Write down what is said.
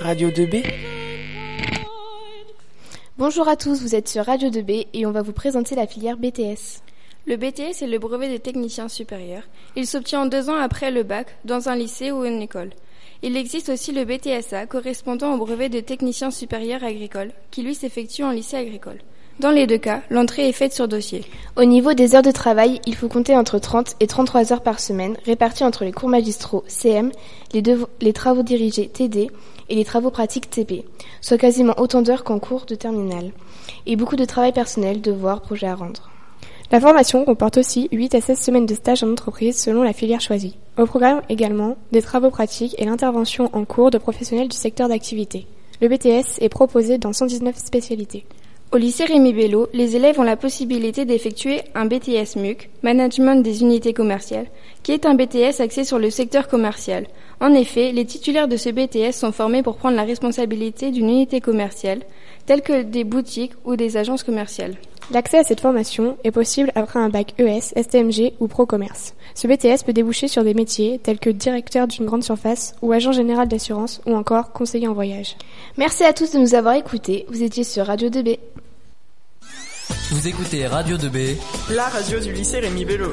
Radio 2B. Bonjour à tous, vous êtes sur Radio 2B et on va vous présenter la filière BTS. Le BTS est le brevet des techniciens supérieurs. Il s'obtient deux ans après le bac, dans un lycée ou une école. Il existe aussi le BTSA, correspondant au brevet de technicien supérieur agricole, qui lui s'effectue en lycée agricole. Dans les deux cas, l'entrée est faite sur dossier. Au niveau des heures de travail, il faut compter entre 30 et 33 heures par semaine, réparties entre les cours magistraux CM, les, travaux dirigés TD et les travaux pratiques TP, soit quasiment autant d'heures qu'en cours de terminale, et beaucoup de travail personnel, devoirs, projets à rendre. La formation comporte aussi 8 à 16 semaines de stage en entreprise selon la filière choisie. Au programme également des travaux pratiques et l'intervention en cours de professionnels du secteur d'activité. Le BTS est proposé dans 119 spécialités. Au lycée Rémi Bello, les élèves ont la possibilité d'effectuer un BTS MUC, Management des unités commerciales, qui est un BTS axé sur le secteur commercial. En effet, les titulaires de ce BTS sont formés pour prendre la responsabilité d'une unité commerciale, telle que des boutiques ou des agences commerciales. L'accès à cette formation est possible après un bac ES, STMG ou Pro-Commerce. Ce BTS peut déboucher sur des métiers tels que directeur d'une grande surface ou agent général d'assurance ou encore conseiller en voyage. Merci à tous de nous avoir écoutés. Vous étiez sur Radio 2B. Vous écoutez Radio 2B, la radio du lycée Rémi Bello.